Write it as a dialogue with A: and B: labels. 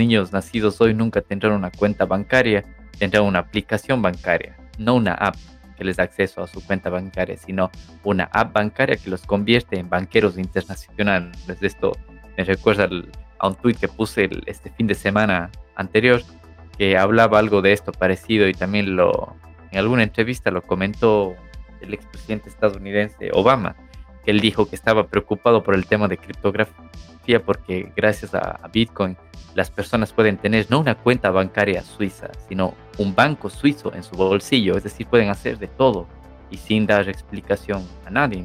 A: niños nacidos hoy nunca tendrán una cuenta bancaria, tendrán una aplicación bancaria, no una app que les da acceso a su cuenta bancaria, sino una app bancaria que los convierte en banqueros internacionales. Esto me recuerda a un tweet que puse este fin de semana anterior que hablaba algo de esto parecido y también lo en alguna entrevista lo comentó el expresidente estadounidense Obama, que él dijo que estaba preocupado por el tema de criptografía porque gracias a, Bitcoin las personas pueden tener no una cuenta bancaria suiza, sino un banco suizo en su bolsillo, es decir, pueden hacer de todo y sin dar explicación a nadie.